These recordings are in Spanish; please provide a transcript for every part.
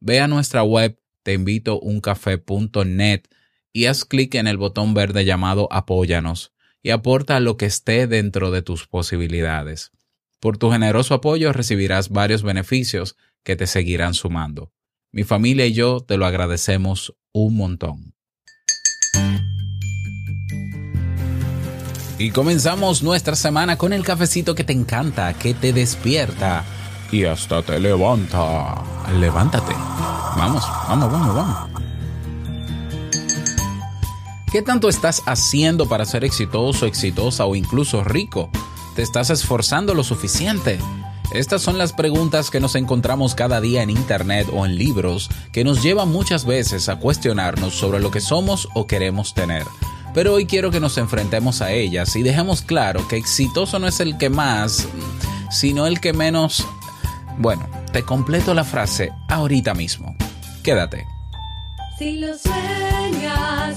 Ve a nuestra web teinvitouncafé.net y haz clic en el botón verde llamado Apóyanos y aporta lo que esté dentro de tus posibilidades. Por tu generoso apoyo recibirás varios beneficios que te seguirán sumando. Mi familia y yo te lo agradecemos un montón. Y comenzamos nuestra semana con el cafecito que te encanta, que te despierta y hasta te levanta. Levántate. Vamos, vamos, vamos, vamos. ¿Qué tanto estás haciendo para ser exitoso, exitosa o incluso rico? ¿Te estás esforzando lo suficiente? Estas son las preguntas que nos encontramos cada día en Internet o en libros que nos llevan muchas veces a cuestionarnos sobre lo que somos o queremos tener. Pero hoy quiero que nos enfrentemos a ellas y dejemos claro que exitoso no es el que más, sino el que menos... Bueno, te completo la frase ahorita mismo. Quédate. Si lo sueñas,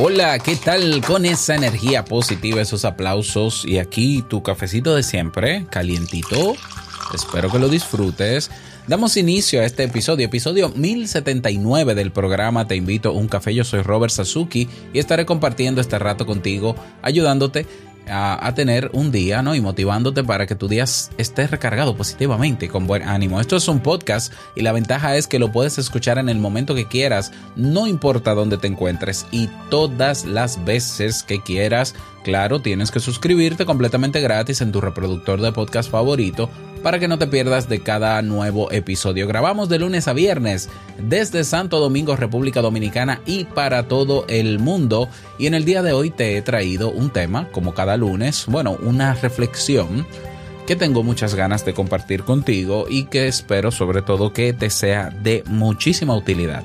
Hola, ¿qué tal con esa energía positiva, esos aplausos y aquí tu cafecito de siempre, calientito? Espero que lo disfrutes. Damos inicio a este episodio, episodio 1079 del programa Te invito a un café. Yo soy Robert Sasuki y estaré compartiendo este rato contigo, ayudándote a, tener un día, ¿no? Y motivándote para que tu día esté recargado positivamente con buen ánimo. Esto es un podcast y la ventaja es que lo puedes escuchar en el momento que quieras, no importa dónde te encuentres y todas las veces que quieras. Claro, tienes que suscribirte completamente gratis en tu reproductor de podcast favorito para que no te pierdas de cada nuevo episodio. Grabamos de lunes a viernes desde Santo Domingo, República Dominicana y para todo el mundo. Y en el día de hoy te he traído un tema, como cada lunes, bueno, una reflexión que tengo muchas ganas de compartir contigo y que espero sobre todo que te sea de muchísima utilidad.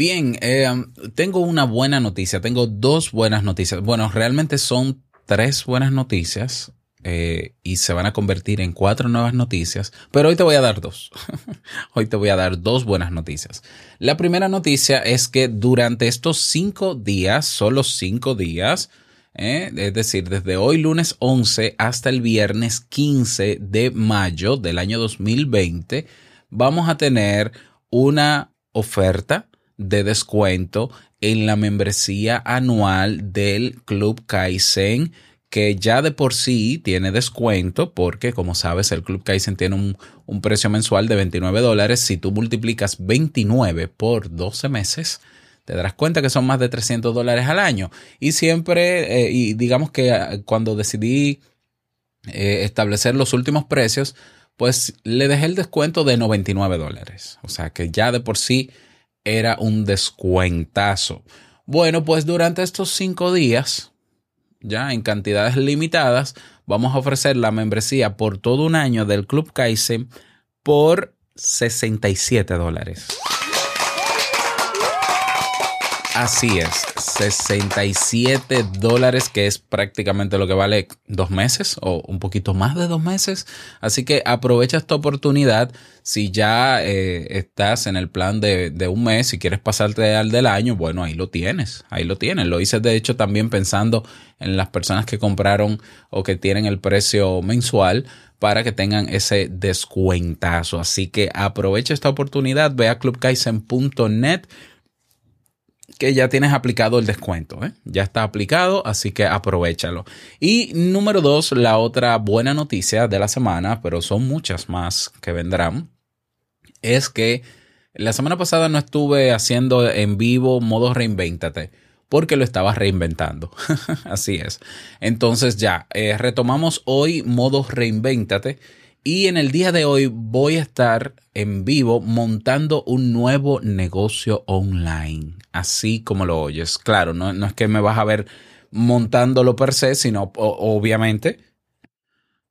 Bien, eh, tengo una buena noticia, tengo dos buenas noticias. Bueno, realmente son tres buenas noticias eh, y se van a convertir en cuatro nuevas noticias, pero hoy te voy a dar dos. hoy te voy a dar dos buenas noticias. La primera noticia es que durante estos cinco días, solo cinco días, eh, es decir, desde hoy lunes 11 hasta el viernes 15 de mayo del año 2020, vamos a tener una oferta de descuento en la membresía anual del Club Kaizen que ya de por sí tiene descuento porque como sabes el Club Kaizen tiene un, un precio mensual de 29 dólares. Si tú multiplicas 29 por 12 meses te darás cuenta que son más de 300 dólares al año. Y siempre eh, y digamos que cuando decidí eh, establecer los últimos precios pues le dejé el descuento de 99 dólares. O sea que ya de por sí era un descuentazo. Bueno, pues durante estos cinco días, ya en cantidades limitadas, vamos a ofrecer la membresía por todo un año del Club Kaizen por 67 dólares. Así es, 67 dólares, que es prácticamente lo que vale dos meses o un poquito más de dos meses. Así que aprovecha esta oportunidad. Si ya eh, estás en el plan de, un mes y quieres pasarte al del año, bueno, ahí lo tienes, ahí lo tienes. Lo hice de hecho también pensando en las personas que compraron o que tienen el precio mensual para que tengan ese descuentazo. Así que aprovecha esta oportunidad, ve a clubkaisen.net que ya tienes aplicado el descuento. ¿eh? Ya está aplicado, así que aprovechalo. Y número dos, la otra buena noticia de la semana, pero son muchas más que vendrán, es que la semana pasada no estuve haciendo en vivo modo reinvéntate porque lo estaba reinventando. Así es. Entonces ya, eh, retomamos hoy modo reinvéntate y en el día de hoy voy a estar en vivo montando un nuevo negocio online, así como lo oyes. Claro, no, es que me vas a ver montándolo per se, sino obviamente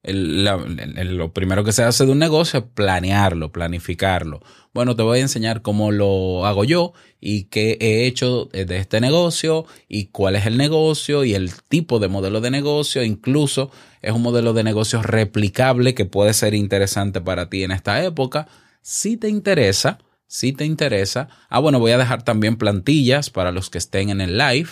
lo primero que se hace de un negocio es planearlo, planificarlo. Bueno, te voy a enseñar cómo lo hago yo y qué he hecho de este negocio y cuál es el negocio y el tipo de modelo de negocio. Incluso es un modelo de negocio replicable que puede ser interesante para ti en esta época. Si te interesa, si te interesa. Ah, bueno, voy a dejar también plantillas para los que estén en el live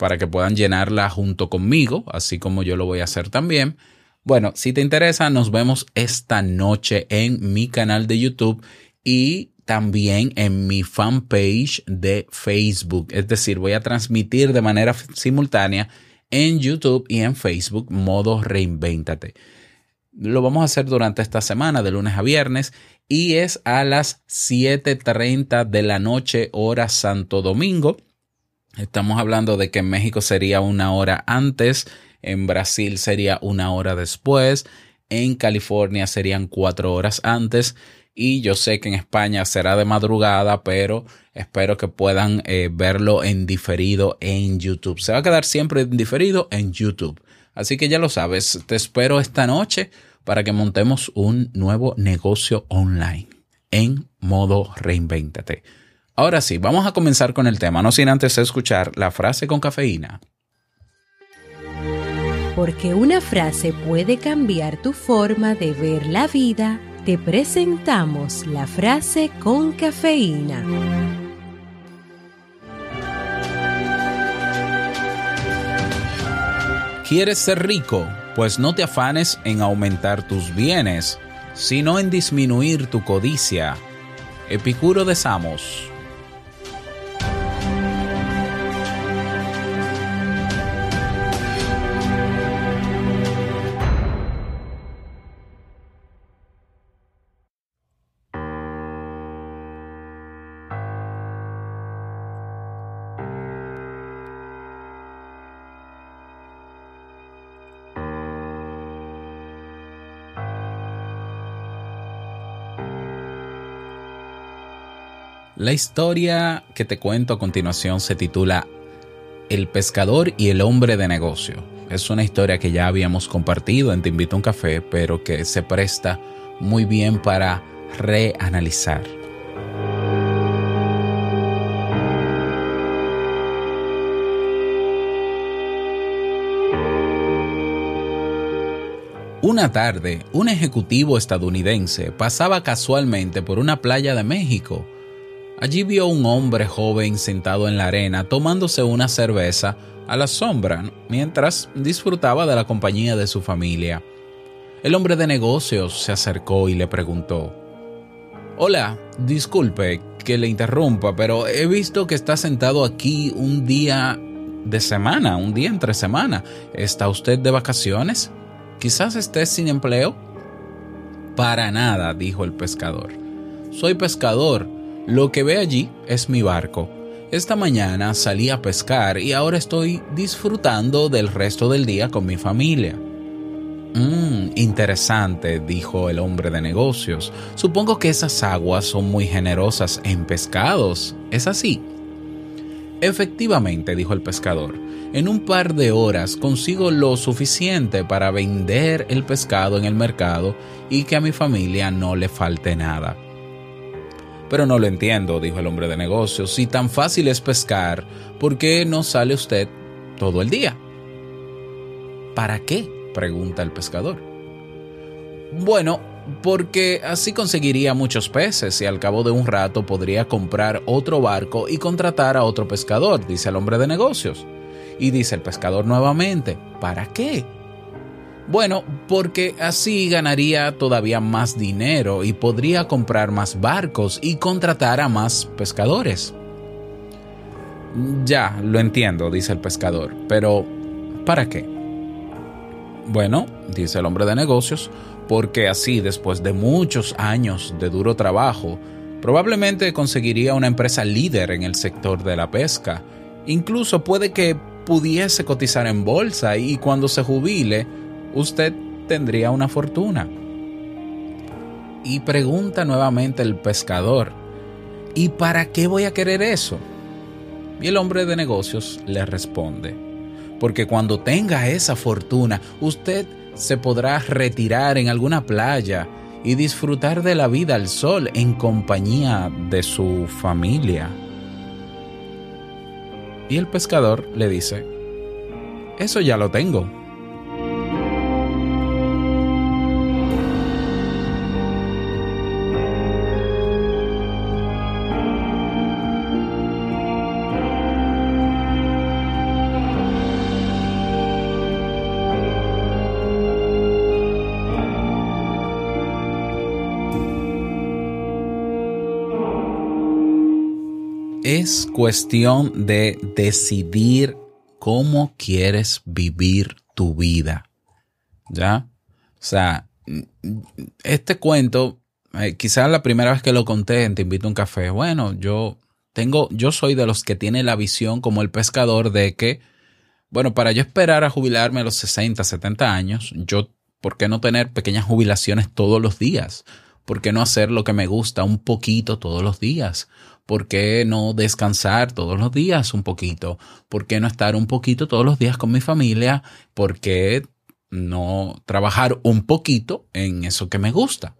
para que puedan llenarla junto conmigo, así como yo lo voy a hacer también. Bueno, si te interesa, nos vemos esta noche en mi canal de YouTube y también en mi fanpage de Facebook. Es decir, voy a transmitir de manera simultánea en YouTube y en Facebook modo reinvéntate. Lo vamos a hacer durante esta semana, de lunes a viernes, y es a las 7.30 de la noche, hora Santo Domingo. Estamos hablando de que en México sería una hora antes, en Brasil sería una hora después, en California serían cuatro horas antes y yo sé que en España será de madrugada, pero espero que puedan eh, verlo en diferido en YouTube. Se va a quedar siempre en diferido en YouTube. Así que ya lo sabes, te espero esta noche para que montemos un nuevo negocio online en modo reinvéntate. Ahora sí, vamos a comenzar con el tema, no sin antes escuchar la frase con cafeína. Porque una frase puede cambiar tu forma de ver la vida, te presentamos la frase con cafeína. ¿Quieres ser rico? Pues no te afanes en aumentar tus bienes, sino en disminuir tu codicia. Epicuro de Samos. La historia que te cuento a continuación se titula El pescador y el hombre de negocio. Es una historia que ya habíamos compartido en Te invito a un café, pero que se presta muy bien para reanalizar. Una tarde, un ejecutivo estadounidense pasaba casualmente por una playa de México. Allí vio un hombre joven sentado en la arena tomándose una cerveza a la sombra mientras disfrutaba de la compañía de su familia. El hombre de negocios se acercó y le preguntó, Hola, disculpe que le interrumpa, pero he visto que está sentado aquí un día de semana, un día entre semana. ¿Está usted de vacaciones? Quizás esté sin empleo. Para nada, dijo el pescador. Soy pescador. Lo que ve allí es mi barco. Esta mañana salí a pescar y ahora estoy disfrutando del resto del día con mi familia. Mmm, interesante, dijo el hombre de negocios. Supongo que esas aguas son muy generosas en pescados. ¿Es así? Efectivamente, dijo el pescador. En un par de horas consigo lo suficiente para vender el pescado en el mercado y que a mi familia no le falte nada. Pero no lo entiendo, dijo el hombre de negocios. Si tan fácil es pescar, ¿por qué no sale usted todo el día? ¿Para qué? pregunta el pescador. Bueno, porque así conseguiría muchos peces y al cabo de un rato podría comprar otro barco y contratar a otro pescador, dice el hombre de negocios. Y dice el pescador nuevamente, ¿para qué? Bueno, porque así ganaría todavía más dinero y podría comprar más barcos y contratar a más pescadores. Ya, lo entiendo, dice el pescador, pero ¿para qué? Bueno, dice el hombre de negocios, porque así después de muchos años de duro trabajo, probablemente conseguiría una empresa líder en el sector de la pesca. Incluso puede que pudiese cotizar en bolsa y cuando se jubile, usted tendría una fortuna. Y pregunta nuevamente el pescador, ¿y para qué voy a querer eso? Y el hombre de negocios le responde, porque cuando tenga esa fortuna, usted se podrá retirar en alguna playa y disfrutar de la vida al sol en compañía de su familia. Y el pescador le dice, eso ya lo tengo. Es cuestión de decidir cómo quieres vivir tu vida. ¿Ya? O sea, este cuento, eh, quizás la primera vez que lo conté en Te invito a un café, bueno, yo tengo, yo soy de los que tiene la visión como el pescador de que, bueno, para yo esperar a jubilarme a los 60, 70 años, yo, ¿por qué no tener pequeñas jubilaciones todos los días? ¿Por qué no hacer lo que me gusta un poquito todos los días? ¿Por qué no descansar todos los días un poquito? ¿Por qué no estar un poquito todos los días con mi familia? ¿Por qué no trabajar un poquito en eso que me gusta?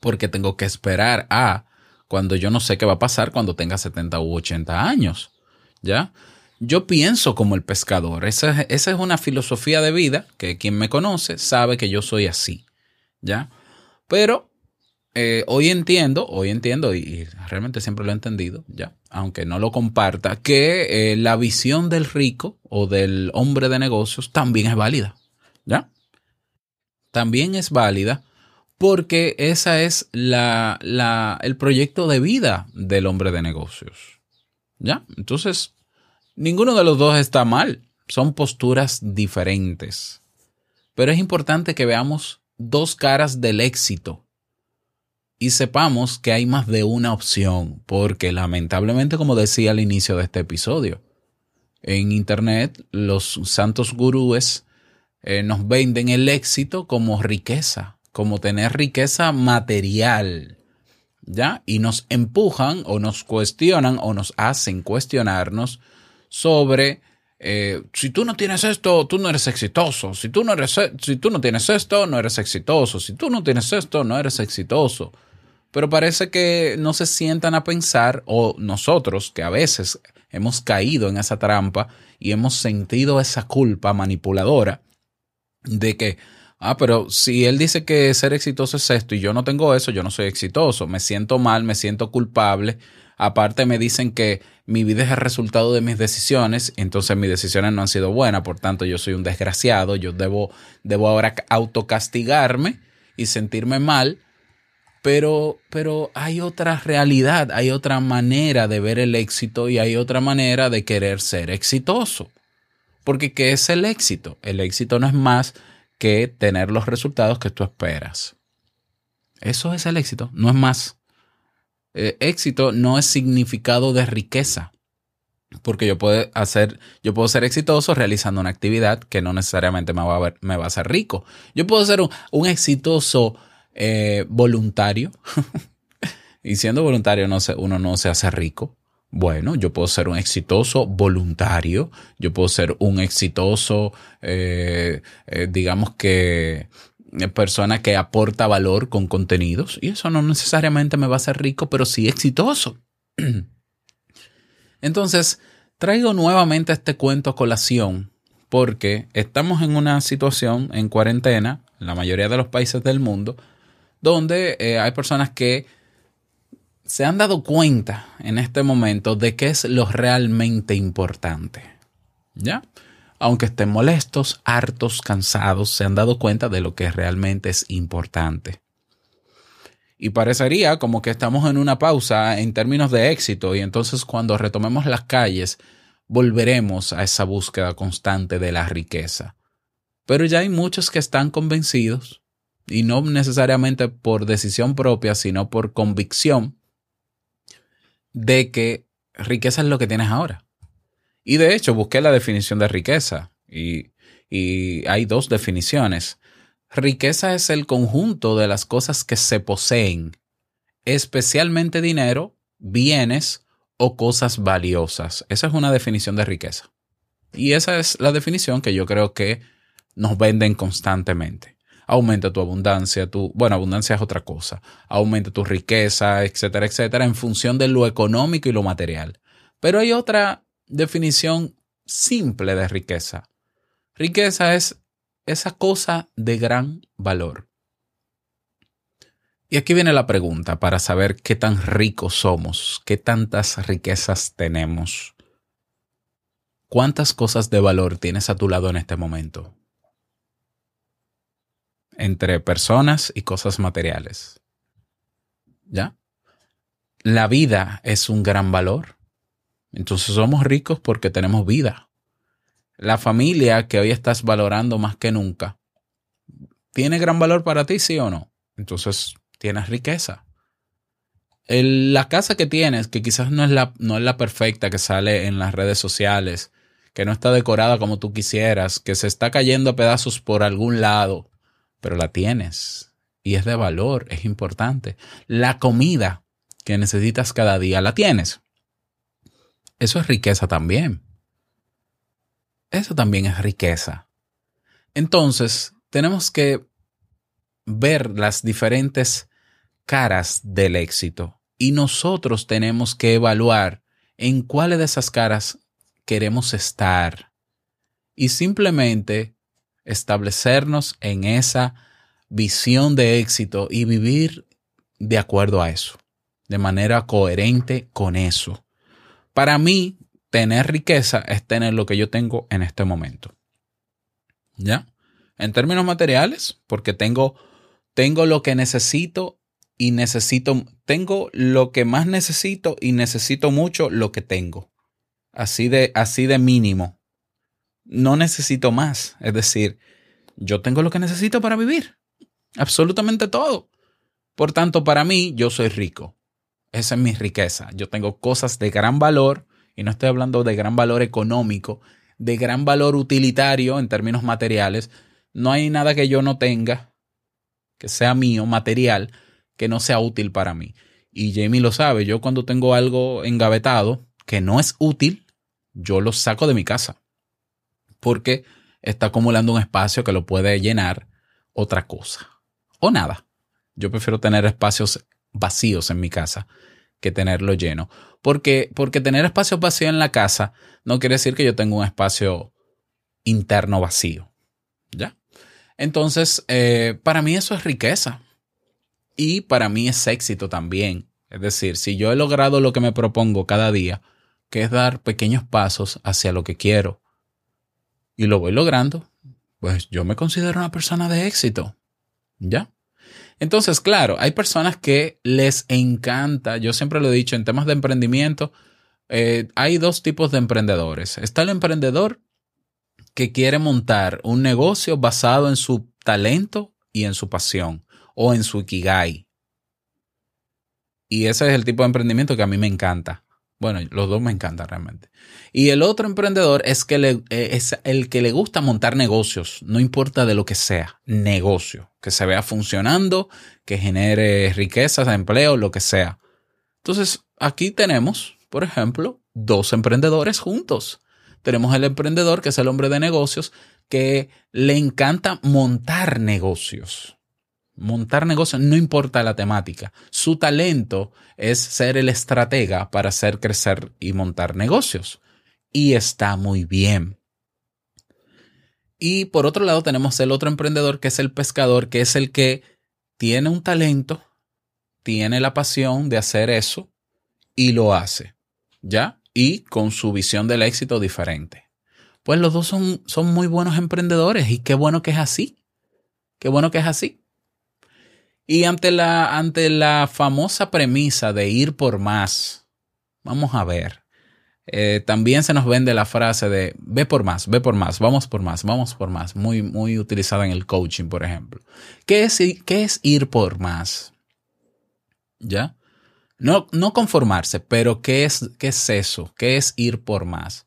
Porque tengo que esperar a cuando yo no sé qué va a pasar cuando tenga 70 u 80 años. ¿Ya? Yo pienso como el pescador. Esa, es- esa es una filosofía de vida que quien me conoce sabe que yo soy así. ¿Ya? Pero eh, hoy entiendo, hoy entiendo, y, realmente siempre lo he entendido, ya, aunque no lo comparta, que eh, la visión del rico o del hombre de negocios también es válida, ¿ya? También es válida porque esa es la, la, el proyecto de vida del hombre de negocios, ¿ya? Entonces, ninguno de los dos está mal, son posturas diferentes, pero es importante que veamos dos caras del éxito y sepamos que hay más de una opción, porque lamentablemente, como decía al inicio de este episodio, en Internet los santos gurúes eh, nos venden el éxito como riqueza, como tener riqueza material, ¿ya? Y nos empujan o nos cuestionan o nos hacen cuestionarnos sobre eh, si tú no tienes esto, tú no eres exitoso. Si tú no, eres, si tú no tienes esto, no eres exitoso. Si tú no tienes esto, no eres exitoso. Pero parece que no se sientan a pensar, o nosotros que a veces hemos caído en esa trampa y hemos sentido esa culpa manipuladora de que, ah, pero si él dice que ser exitoso es esto y yo no tengo eso, yo no soy exitoso, me siento mal, me siento culpable. Aparte me dicen que mi vida es el resultado de mis decisiones, entonces mis decisiones no han sido buenas, por tanto yo soy un desgraciado, yo debo, debo ahora autocastigarme y sentirme mal, pero, pero hay otra realidad, hay otra manera de ver el éxito y hay otra manera de querer ser exitoso. Porque ¿qué es el éxito? El éxito no es más que tener los resultados que tú esperas. Eso es el éxito, no es más. Eh, éxito no es significado de riqueza. Porque yo puedo hacer, yo puedo ser exitoso realizando una actividad que no necesariamente me va a, ver- me va a hacer rico. Yo puedo ser un, exitoso eh, voluntario. y siendo voluntario no se- uno no se hace rico. Bueno, yo puedo ser un exitoso voluntario, yo puedo ser un exitoso, eh, digamos que persona que aporta valor con contenidos y eso no necesariamente me va a hacer rico, pero sí exitoso. Entonces, traigo nuevamente este cuento a colación porque estamos en una situación en cuarentena, en la mayoría de los países del mundo, donde eh, hay personas que se han dado cuenta en este momento de qué es lo realmente importante. ¿Ya? Aunque estén molestos, hartos, cansados, se han dado cuenta de lo que realmente es importante. Y parecería como que estamos en una pausa en términos de éxito y entonces cuando retomemos las calles volveremos a esa búsqueda constante de la riqueza. Pero ya hay muchos que están convencidos, y no necesariamente por decisión propia, sino por convicción, de que riqueza es lo que tienes ahora. Y de hecho busqué la definición de riqueza y, hay dos definiciones. Riqueza es el conjunto de las cosas que se poseen, especialmente dinero, bienes o cosas valiosas. Esa es una definición de riqueza. Y esa es la definición que yo creo que nos venden constantemente. Aumenta tu abundancia, tu, bueno, abundancia es otra cosa. Aumenta tu riqueza, etcétera, etcétera, en función de lo económico y lo material. Pero hay otra definición simple de riqueza. Riqueza es esa cosa de gran valor. Y aquí viene la pregunta para saber qué tan ricos somos, qué tantas riquezas tenemos. ¿Cuántas cosas de valor tienes a tu lado en este momento? Entre personas y cosas materiales. ¿Ya? La vida es un gran valor. Entonces somos ricos porque tenemos vida. La familia que hoy estás valorando más que nunca, ¿tiene gran valor para ti, sí o no? Entonces tienes riqueza. El- la casa que tienes, que quizás no es, la, no es la perfecta que sale en las redes sociales, que no está decorada como tú quisieras, que se está cayendo a pedazos por algún lado, pero la tienes y es de valor, es importante. La comida que necesitas cada día, la tienes. Eso es riqueza también. Eso también es riqueza. Entonces, tenemos que ver las diferentes caras del éxito y nosotros tenemos que evaluar en cuáles de esas caras queremos estar y simplemente establecernos en esa visión de éxito y vivir de acuerdo a eso, de manera coherente con eso. Para mí, tener riqueza es tener lo que yo tengo en este momento. ¿Ya? En términos materiales, porque tengo, tengo lo que necesito y necesito, tengo lo que más necesito y necesito mucho lo que tengo. Así de, así de mínimo. No necesito más. Es decir, yo tengo lo que necesito para vivir. Absolutamente todo. Por tanto, para mí, yo soy rico. Esa es mi riqueza. Yo tengo cosas de gran valor, y no estoy hablando de gran valor económico, de gran valor utilitario en términos materiales. No hay nada que yo no tenga, que sea mío, material, que no sea útil para mí. Y Jamie lo sabe, yo cuando tengo algo engavetado que no es útil, yo lo saco de mi casa. Porque está acumulando un espacio que lo puede llenar otra cosa. O nada. Yo prefiero tener espacios vacíos en mi casa que tenerlo lleno. Porque, porque tener espacios vacíos en la casa no quiere decir que yo tenga un espacio interno vacío. ¿Ya? Entonces, eh, para mí eso es riqueza. Y para mí es éxito también. Es decir, si yo he logrado lo que me propongo cada día, que es dar pequeños pasos hacia lo que quiero, y lo voy logrando, pues yo me considero una persona de éxito. ¿Ya? Entonces, claro, hay personas que les encanta, yo siempre lo he dicho, en temas de emprendimiento, eh, hay dos tipos de emprendedores. Está el emprendedor que quiere montar un negocio basado en su talento y en su pasión o en su ikigai. Y ese es el tipo de emprendimiento que a mí me encanta. Bueno, los dos me encantan realmente. Y el otro emprendedor es, que le, eh, es el que le gusta montar negocios, no importa de lo que sea, negocio, que se vea funcionando, que genere riquezas, empleo, lo que sea. Entonces, aquí tenemos, por ejemplo, dos emprendedores juntos. Tenemos el emprendedor, que es el hombre de negocios, que le encanta montar negocios. Montar negocios no importa la temática. Su talento es ser el estratega para hacer crecer y montar negocios. Y está muy bien. Y por otro lado tenemos el otro emprendedor que es el pescador, que es el que tiene un talento, tiene la pasión de hacer eso y lo hace. ¿Ya? Y con su visión del éxito diferente. Pues los dos son, son muy buenos emprendedores y qué bueno que es así. Qué bueno que es así. Y ante la, ante la famosa premisa de ir por más, vamos a ver. Eh, también se nos vende la frase de ve por más, ve por más, vamos por más, vamos por más, muy, muy utilizada en el coaching, por ejemplo. ¿Qué es, qué es ir por más? ¿Ya? No, no conformarse, pero ¿qué es, ¿qué es eso? ¿Qué es ir por más?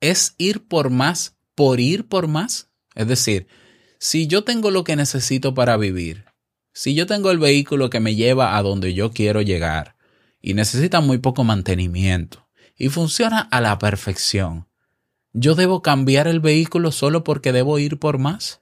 ¿Es ir por más por ir por más? Es decir, si yo tengo lo que necesito para vivir, si yo tengo el vehículo que me lleva a donde yo quiero llegar y necesita muy poco mantenimiento y funciona a la perfección, ¿yo debo cambiar el vehículo solo porque debo ir por más?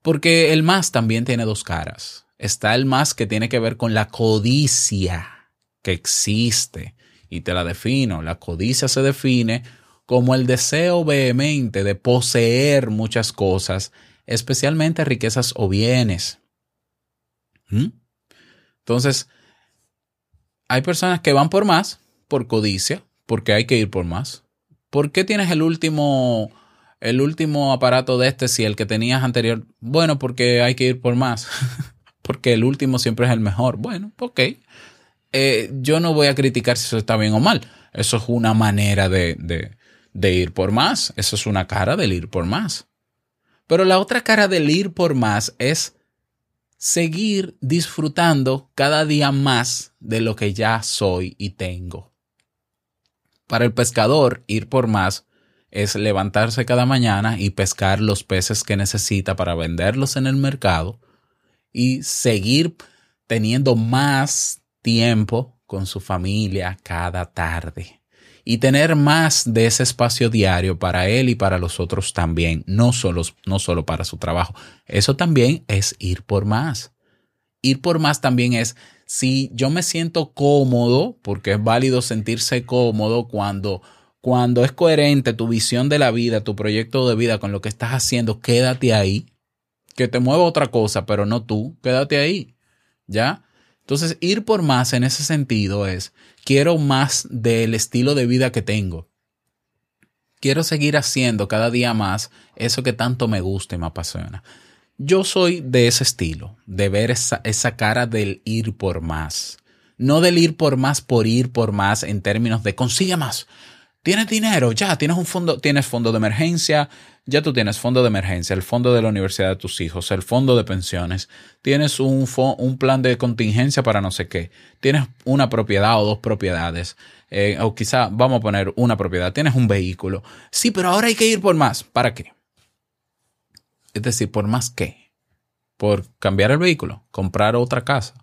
Porque el más también tiene dos caras. Está el más que tiene que ver con la codicia que existe. Y te la defino. La codicia se define como el deseo vehemente de poseer muchas cosas, especialmente riquezas o bienes. ¿Mm? Entonces, hay personas que van por más, por codicia, porque hay que ir por más. ¿Por qué tienes el último, el último aparato de este si el que tenías anterior? Bueno, porque hay que ir por más. porque el último siempre es el mejor. Bueno, ok. Eh, yo no voy a criticar si eso está bien o mal. Eso es una manera de, de, de ir por más. Eso es una cara del ir por más. Pero la otra cara del ir por más es seguir disfrutando cada día más de lo que ya soy y tengo. Para el pescador, ir por más es levantarse cada mañana y pescar los peces que necesita para venderlos en el mercado y seguir teniendo más tiempo con su familia cada tarde y tener más de ese espacio diario para él y para los otros también, no solo, no solo para su trabajo. Eso también es ir por más. Ir por más también es si yo me siento cómodo, porque es válido sentirse cómodo cuando cuando es coherente tu visión de la vida, tu proyecto de vida con lo que estás haciendo, quédate ahí. Que te mueva otra cosa, pero no tú, quédate ahí. ¿Ya? Entonces, ir por más en ese sentido es, quiero más del estilo de vida que tengo. Quiero seguir haciendo cada día más eso que tanto me gusta y me apasiona. Yo soy de ese estilo, de ver esa, cara del ir por más. No del ir por más por ir por más en términos de consigue más. Tienes dinero, ya, tienes un fondo, tienes fondo de emergencia, ya tú tienes fondo de emergencia, el fondo de la universidad de tus hijos, el fondo de pensiones, tienes un, un plan de contingencia para no sé qué, tienes una propiedad o dos propiedades, eh, o quizá vamos a poner una propiedad, tienes un vehículo. Sí, pero ahora hay que ir por más. ¿Para qué? Es decir, ¿por más qué? Por cambiar el vehículo, comprar otra casa.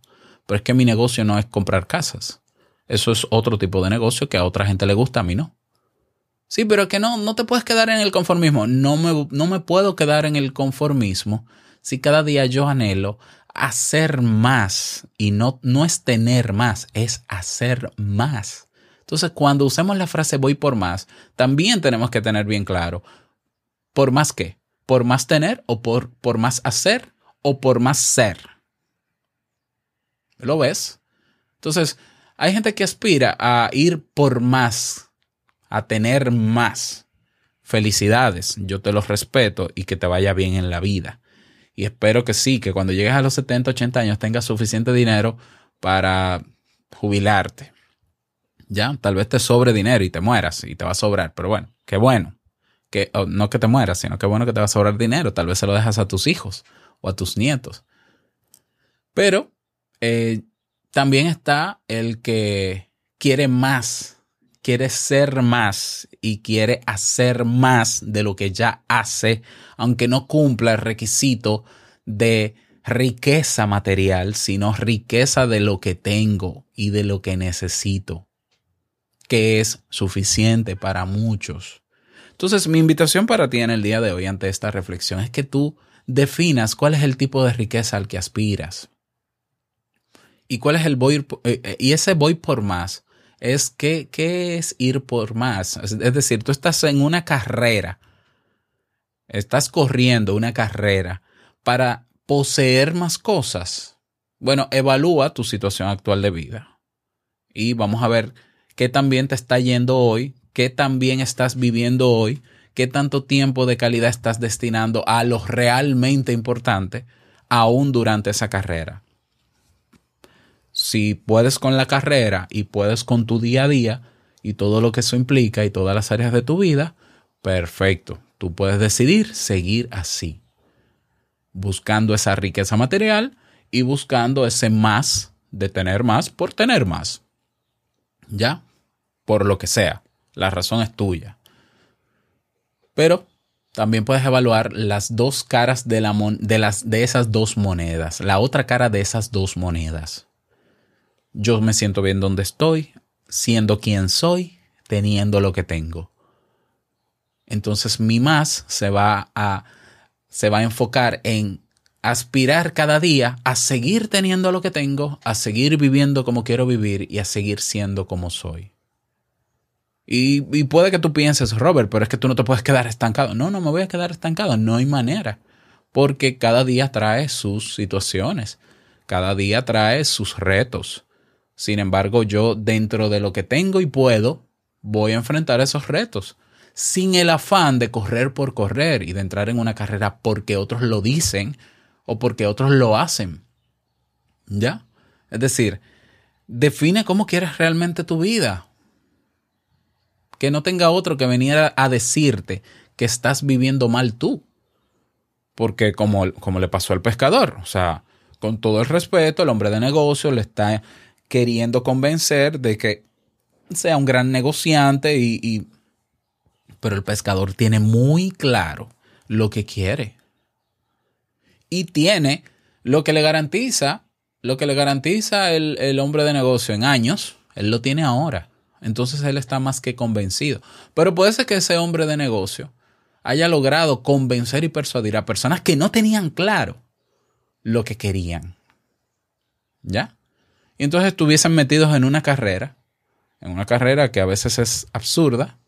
Pero es que mi negocio no es comprar casas. Eso es otro tipo de negocio que a otra gente le gusta, a mí no. Sí, pero que no, no te puedes quedar en el conformismo. No me, no me puedo quedar en el conformismo si cada día yo anhelo hacer más y no, no es tener más, es hacer más. Entonces, cuando usemos la frase voy por más, también tenemos que tener bien claro, ¿por más qué? ¿Por más tener o por, por más hacer o por más ser? ¿Lo ves? Entonces, hay gente que aspira a ir por más, a tener más. Felicidades, yo te los respeto y que te vaya bien en la vida. Y espero que sí, que cuando llegues a los 70, 80 años tengas suficiente dinero para jubilarte. Ya, tal vez te sobre dinero y te mueras y te va a sobrar, pero bueno, qué bueno. Que, no que te mueras, sino que bueno que te va a sobrar dinero. Tal vez se lo dejas a tus hijos o a tus nietos. Pero eh, también está el que quiere más, quiere ser más y quiere hacer más de lo que ya hace, aunque no cumpla el requisito de riqueza material, sino riqueza de lo que tengo y de lo que necesito, que es suficiente para muchos. Entonces, mi invitación para ti en el día de hoy ante esta reflexión es que tú definas cuál es el tipo de riqueza al que aspiras. Y cuál es el voy eh, eh, y ese voy por más es que qué es ir por más. Es, decir, tú estás en una carrera. Estás corriendo una carrera para poseer más cosas. Bueno, evalúa tu situación actual de vida. Y vamos a ver qué tan bien te está yendo hoy, qué tan bien estás viviendo hoy, qué tanto tiempo de calidad estás destinando a lo realmente importante aún durante esa carrera. Si puedes con la carrera y puedes con tu día a día y todo lo que eso implica y todas las áreas de tu vida, perfecto. Tú puedes decidir seguir así, buscando esa riqueza material y buscando ese más de tener más por tener más. ¿Ya? Por lo que sea. La razón es tuya. Pero también puedes evaluar las dos caras de, las, de esas dos monedas. La otra cara de esas dos monedas. Yo me siento bien donde estoy, siendo quien soy, teniendo lo que tengo. Entonces mi más se va a, se va a enfocar en aspirar cada día a seguir teniendo lo que tengo, a seguir viviendo como quiero vivir y a seguir siendo como soy. Y, y puede que tú pienses, Robert, pero es que tú no te puedes quedar estancado. No, no me voy a quedar estancado, no hay manera. Porque cada día trae sus situaciones, cada día trae sus retos. Sin embargo, yo dentro de lo que tengo y puedo, voy a enfrentar esos retos. Sin el afán de correr por correr y de entrar en una carrera porque otros lo dicen o porque otros lo hacen. ¿Ya? Es decir, define cómo quieres realmente tu vida. Que no tenga otro que venir a decirte que estás viviendo mal tú. Porque como, como le pasó al pescador, o sea, con todo el respeto, el hombre de negocio le está queriendo convencer de que sea un gran negociante y, pero el pescador tiene muy claro lo que quiere. Y tiene lo que le garantiza, lo que le garantiza el, el hombre de negocio en años, él lo tiene ahora. Entonces él está más que convencido. Pero puede ser que ese hombre de negocio haya logrado convencer y persuadir a personas que no tenían claro lo que querían. ¿Ya? Y entonces estuviesen metidos en una carrera, en una carrera que a veces es absurda,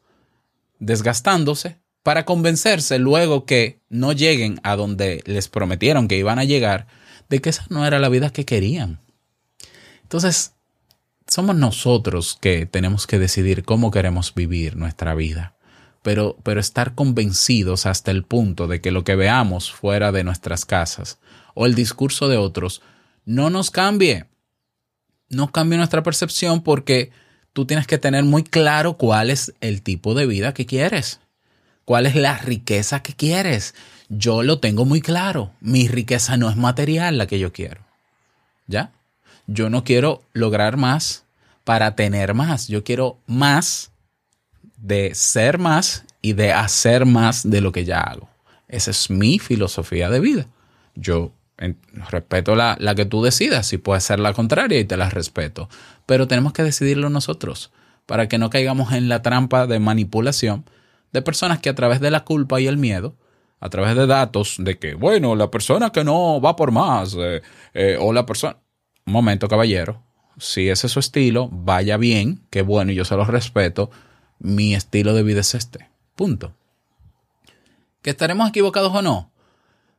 desgastándose, para convencerse luego que no lleguen a donde les prometieron que iban a llegar, de que esa no era la vida que querían. Entonces, somos nosotros que tenemos que decidir cómo queremos vivir nuestra vida, pero, pero estar convencidos hasta el punto de que lo que veamos fuera de nuestras casas o el discurso de otros no nos cambie, no cambie nuestra percepción porque tú tienes que tener muy claro cuál es el tipo de vida que quieres, cuál es la riqueza que quieres. Yo lo tengo muy claro, mi riqueza no es material la que yo quiero, ¿ya? Yo no quiero lograr más para tener más. Yo quiero más de ser más y de hacer más de lo que ya hago. Esa es mi filosofía de vida. Yo respeto la, la que tú decidas. Si puede ser la contraria y te la respeto. Pero tenemos que decidirlo nosotros para que no caigamos en la trampa de manipulación de personas que a través de la culpa y el miedo a través de datos de que, bueno, la persona que no va por más, eh, eh, o la persona... Un momento, caballero. Si ese es su estilo, vaya bien, qué bueno, y yo se lo respeto. Mi estilo de vida es este. Punto. ¿Que estaremos equivocados o no?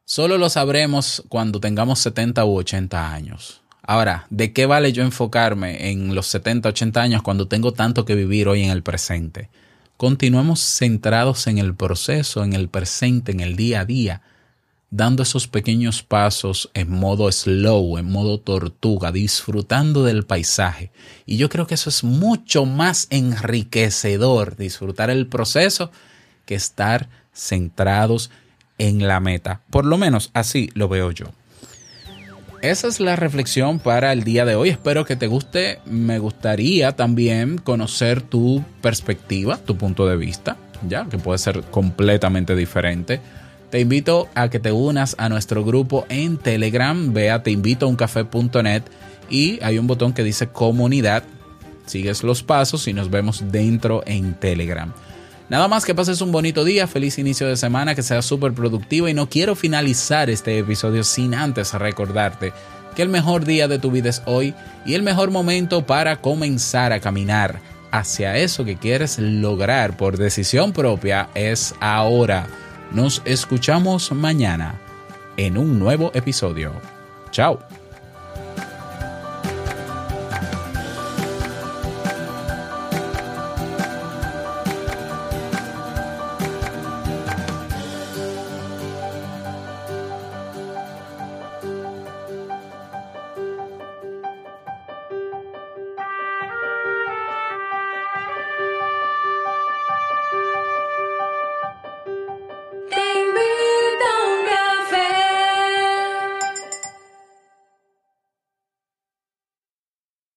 Solo lo sabremos cuando tengamos 70 u 80 años. Ahora, ¿de qué vale yo enfocarme en los 70, 80 años cuando tengo tanto que vivir hoy en el presente? Continuemos centrados en el proceso, en el presente, en el día a día, dando esos pequeños pasos en modo slow, en modo tortuga, disfrutando del paisaje. Y yo creo que eso es mucho más enriquecedor, disfrutar el proceso, que estar centrados en la meta. Por lo menos así lo veo yo. Esa es la reflexión para el día de hoy. Espero que te guste. Me gustaría también conocer tu perspectiva, tu punto de vista, ya que puede ser completamente diferente. Te invito a que te unas a nuestro grupo en Telegram. Ve a teinvitouncafe.net y hay un botón que dice comunidad. Sigues los pasos y nos vemos dentro en Telegram. Nada más que pases un bonito día, feliz inicio de semana, que sea súper productivo y no quiero finalizar este episodio sin antes recordarte que el mejor día de tu vida es hoy y el mejor momento para comenzar a caminar hacia eso que quieres lograr por decisión propia es ahora. Nos escuchamos mañana en un nuevo episodio. Chao.